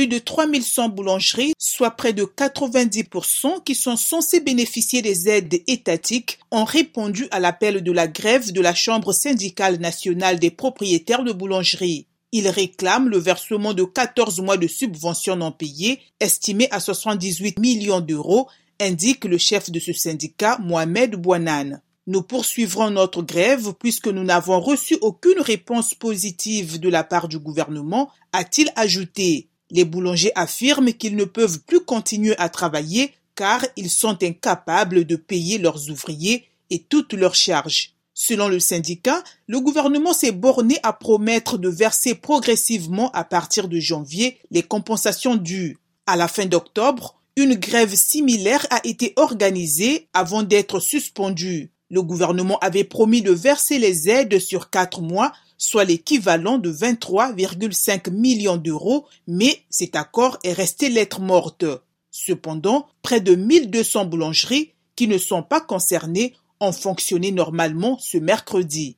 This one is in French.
Plus de 3100 boulangeries, soit près de 90% qui sont censées bénéficier des aides étatiques, ont répondu à l'appel de la grève de la Chambre syndicale nationale des propriétaires de boulangeries. Ils réclament le versement de 14 mois de subventions non payées, estimées à 78 millions d'euros, indique le chef de ce syndicat, Mohamed Bouanan. Nous poursuivrons notre grève puisque nous n'avons reçu aucune réponse positive de la part du gouvernement, a-t-il ajouté. Les boulangers affirment qu'ils ne peuvent plus continuer à travailler car ils sont incapables de payer leurs ouvriers et toutes leurs charges. Selon le syndicat, le gouvernement s'est borné à promettre de verser progressivement à partir de janvier les compensations dues. À la fin d'octobre, une grève similaire a été organisée avant d'être suspendue. Le gouvernement avait promis de verser les aides sur quatre mois, soit l'équivalent de 23,5 millions d'euros, mais cet accord est resté lettre morte. Cependant, près de 1200 boulangeries qui ne sont pas concernées ont fonctionné normalement ce mercredi.